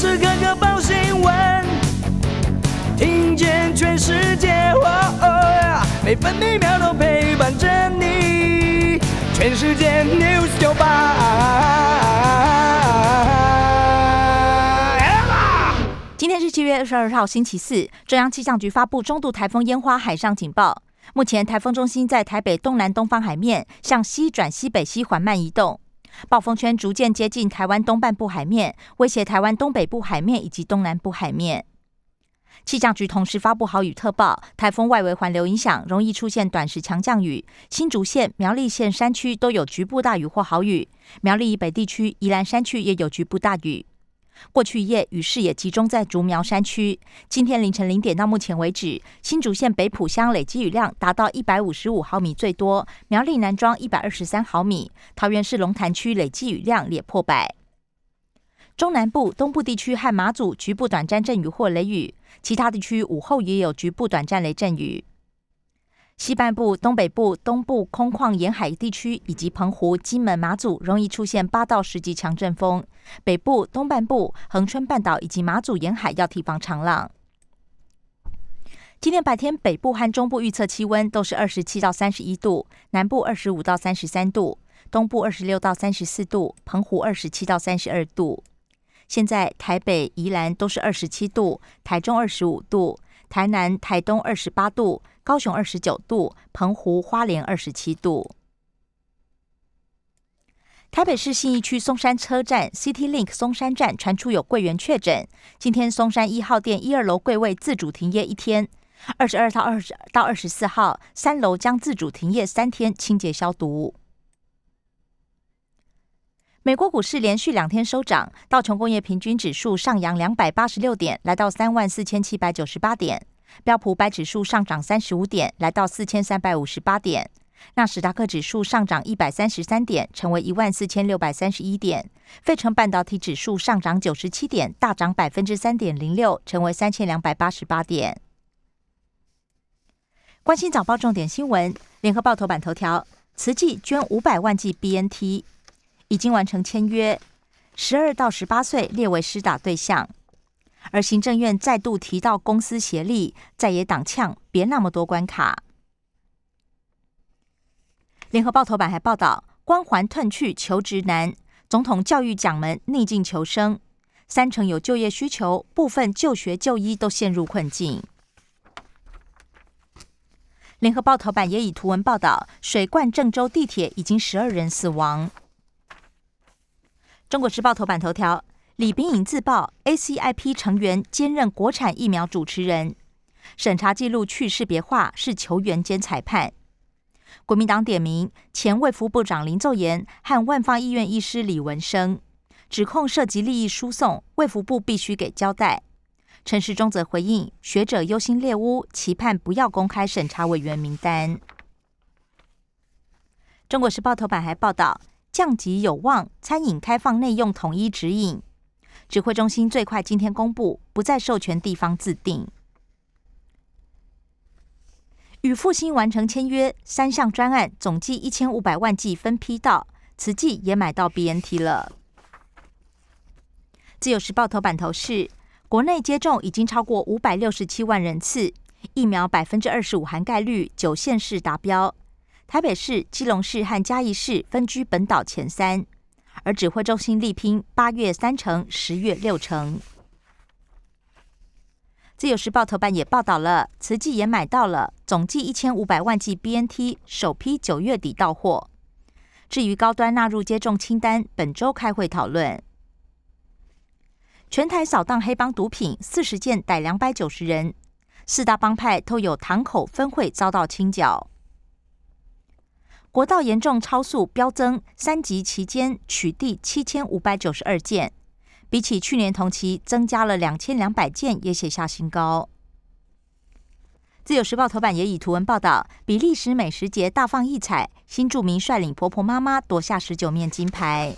时刻刻报新闻，听见全世界，每分每秒都陪伴着你。全世界 news 九八。今天是七月二十二号，星期四。中央气象局发布中度台风烟花海上警报。目前台风中心在台北东南东方海面，向西转西北西缓慢移动。暴风圈逐渐接近台湾东半部海面，威胁台湾东北部海面以及东南部海面。气象局同时发布豪雨特报，台风外围环流影响，容易出现短时强降雨。新竹县、苗栗县山区都有局部大雨或豪雨，苗栗以北地区、宜兰山区也有局部大雨。过去一夜雨势也集中在竹苗山区。今天凌晨零点到目前为止，新竹县北埔乡累积雨量达到一百五十五毫米最多，苗栗南庄一百二十三毫米，桃园市龙潭区累积雨量也破百。中南部、东部地区和马祖局部短暂阵雨或雷雨，其他地区午后也有局部短暂雷阵雨。西半部、东北部、东部空旷沿海地区以及澎湖、金门、马祖容易出现八到十级强阵风；北部、东半部、恒春半岛以及马祖沿海要提防长浪。今天白天北部和中部预测气温都是二十七到三十一度，南部二十五到三十三度，东部二十六到三十四度，澎湖二十七到三十二度。现在台北、宜兰都是二十七度，台中二十五度，台南、台东二十八度。高雄二十九度，澎湖、花莲二十七度。台北市信义区松山车站 CityLink 松山站传出有柜员确诊，今天松山一号店一二楼柜位自主停业一天，二十二到二十到二十四号三楼将自主停业三天清洁消毒。美国股市连续两天收涨，道琼工业平均指数上扬两百八十六点，来到三万四千七百九十八点。标普白指数上涨三十五点，来到四千三百五十八点；纳斯达克指数上涨一百三十三点，成为一万四千六百三十一点；费城半导体指数上涨九十七点，大涨百分之三点零六，成为三千两百八十八点。关心早报重点新闻，联合报头版头条：慈济捐五百万剂 BNT，已经完成签约，十二到十八岁列为施打对象。而行政院再度提到公司协力，在野党呛别那么多关卡。联合报头版还报道，光环褪去求职难，总统教育奖门逆境求生，三成有就业需求，部分就学就医都陷入困境。联合报头版也以图文报道，水灌郑州地铁已经十二人死亡。中国时报头版头条。李炳颖自曝 ACIP 成员兼任国产疫苗主持人，审查记录去识别化是球员兼裁判。国民党点名前卫福部长林奏言和万方医院医师李文生，指控涉及利益输送，卫福部必须给交代。陈时中则回应学者忧心猎巫，期盼不要公开审查委员名单。中国时报头版还报道降级有望，餐饮开放内用统一指引。指挥中心最快今天公布，不再授权地方自定。与复兴完成签约，三项专案总计一千五百万剂分批到，慈济也买到 BNT 了。自由时报头版头是：国内接种已经超过五百六十七万人次，疫苗百分之二十五含盖率，九县市达标，台北市、基隆市和嘉义市分居本岛前三。而指挥中心力拼八月三成，十月六成。自由时报头版也报道了，慈济也买到了总计一千五百万剂 BNT，首批九月底到货。至于高端纳入接种清单，本周开会讨论。全台扫荡黑帮毒品四十件，逮两百九十人，四大帮派都有堂口分会遭到清剿。国道严重超速飙增，三级期间取缔七千五百九十二件，比起去年同期增加了两千两百件，也写下新高。自由时报头版也以图文报道，比利时美食节大放异彩，新著民率领婆婆妈妈夺下十九面金牌。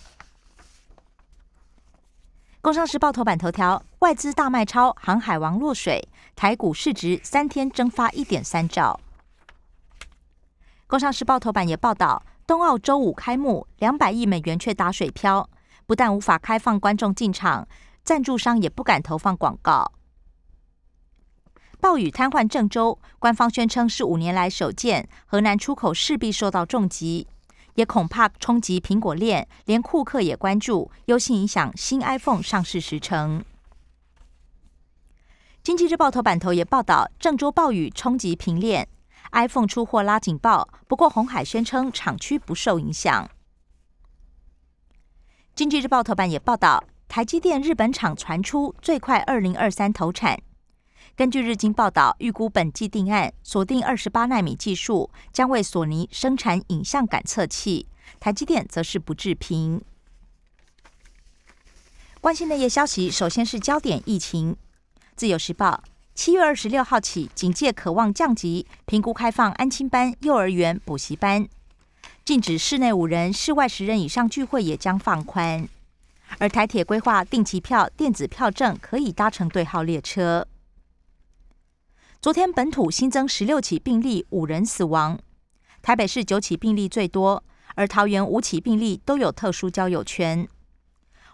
工商时报头版头条，外资大卖超，航海王落水，台股市值三天蒸发一点三兆。工商时报头版也报道，冬奥周五开幕，两百亿美元却打水漂，不但无法开放观众进场，赞助商也不敢投放广告。暴雨瘫痪郑州，官方宣称是五年来首见，河南出口势必受到重击，也恐怕冲击苹果链，连库克也关注，忧心影响新 iPhone 上市时程。经济日报头版头也报道，郑州暴雨冲击平链，iPhone 出货拉警报，不过红海宣称厂区不受影响。经济日报头版也报道，台积电日本厂传出最快二零二三投产。根据日经报道，预估本季定案锁定二十八纳米技术，将为索尼生产影像感测器。台积电则是不置评。关心的夜消息，首先是焦点疫情。自由时报七月二十六号起，警戒渴望降级，评估开放安亲班、幼儿园、补习班，禁止室内五人、室外十人以上聚会也将放宽。而台铁规划定期票、电子票证可以搭乘对号列车。昨天本土新增十六起病例，五人死亡。台北市九起病例最多，而桃园五起病例都有特殊交友圈。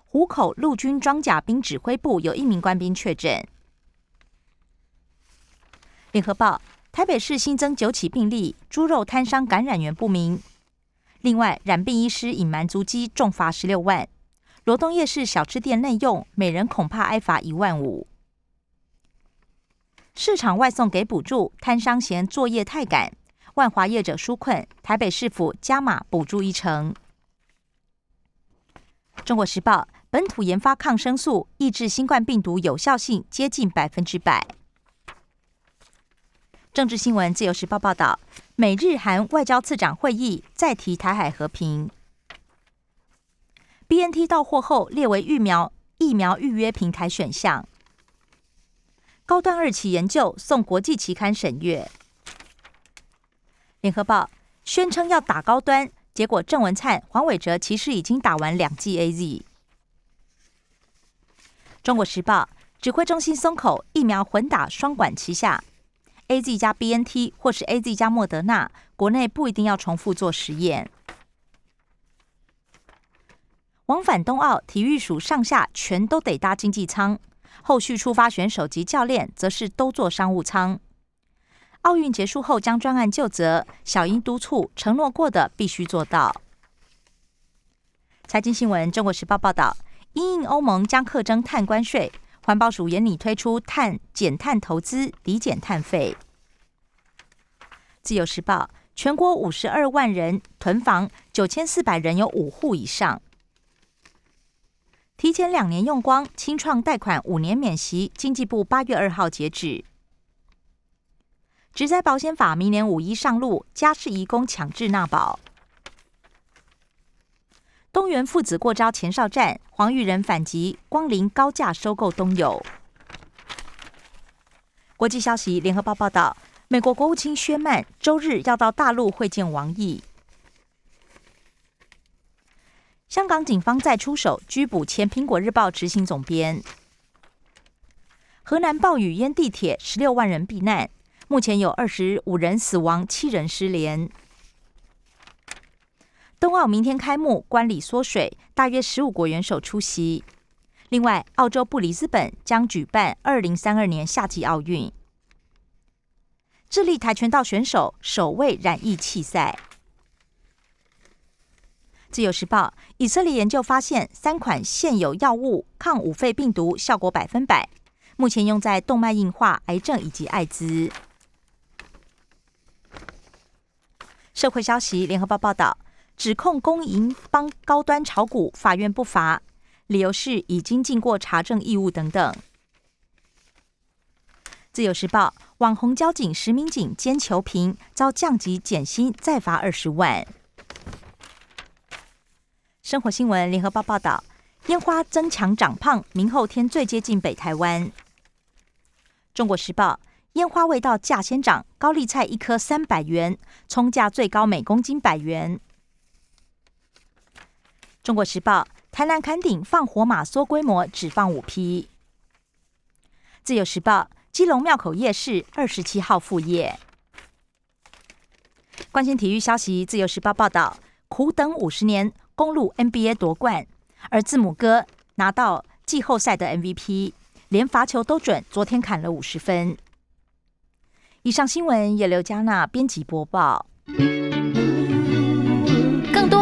湖口陆军装甲兵指挥部有一名官兵确诊。联合报：台北市新增九起病例，猪肉摊商感染源不明。另外，染病医师隐瞒足迹，重罚十六万。罗东夜市小吃店内用，每人恐怕挨罚一万五。市场外送给补助，摊商嫌作业太赶，万华业者纾困，台北市府加码补助一成。中国时报本土研发抗生素，抑制新冠病毒有效性接近百分之百。政治新闻自由时报报道，美日韩外交次长会议再提台海和平。B N T 到货后列为疫苗疫苗预约平台选项。高端二期研究送国际期刊审阅。联合报宣称要打高端，结果郑文灿、黄伟哲其实已经打完两剂 A Z。中国时报指挥中心松口，疫苗混打双管齐下，A Z 加 B N T 或是 A Z 加莫德纳，国内不一定要重复做实验。往返冬奥，体育署上下全都得搭经济舱。后续出发选手及教练则是都坐商务舱。奥运结束后将专案就责，小英督促承诺过的必须做到。财经新闻，中国时报报道，因应欧盟将课征碳关税，环保署严拟推出碳减碳投资抵减碳费。自由时报，全国五十二万人囤房，九千四百人有五户以上。提前两年用光，清创贷款五年免息。经济部八月二号截止。职灾保险法明年五一上路，家事移工强制纳保。东元父子过招前哨战，黄玉仁反击，光临高价收购东友。国际消息，联合报报道，美国国务卿薛曼周日要到大陆会见王毅。香港警方再出手拘捕前《苹果日报》执行总编。河南暴雨淹地铁，十六万人避难，目前有二十五人死亡，七人失联。冬奥明天开幕，观礼缩水，大约十五国元首出席。另外，澳洲布里斯本将举办二零三二年夏季奥运。智利跆拳道选手首位染疫弃赛。自由时报：以色列研究发现，三款现有药物抗五肺病毒效果百分百，目前用在动脉硬化、癌症以及艾滋。社会消息：联合报报道，指控公营帮高端炒股，法院不罚，理由是已经尽过查证义务等等。自由时报：网红交警实名警兼求平，遭降级减薪，再罚二十万。生活新闻，联合报报道：烟花增强长胖，明后天最接近北台湾。中国时报：烟花味道价先涨，高丽菜一颗三百元，葱价最高每公斤百元。中国时报：台南坎顶放火马缩规模，只放五批。自由时报：基隆庙口夜市二十七号副业。关心体育消息，自由时报报道：苦等五十年。公路 NBA 夺冠，而字母哥拿到季后赛的 MVP，连罚球都准，昨天砍了五十分。以上新闻由刘嘉娜编辑播报。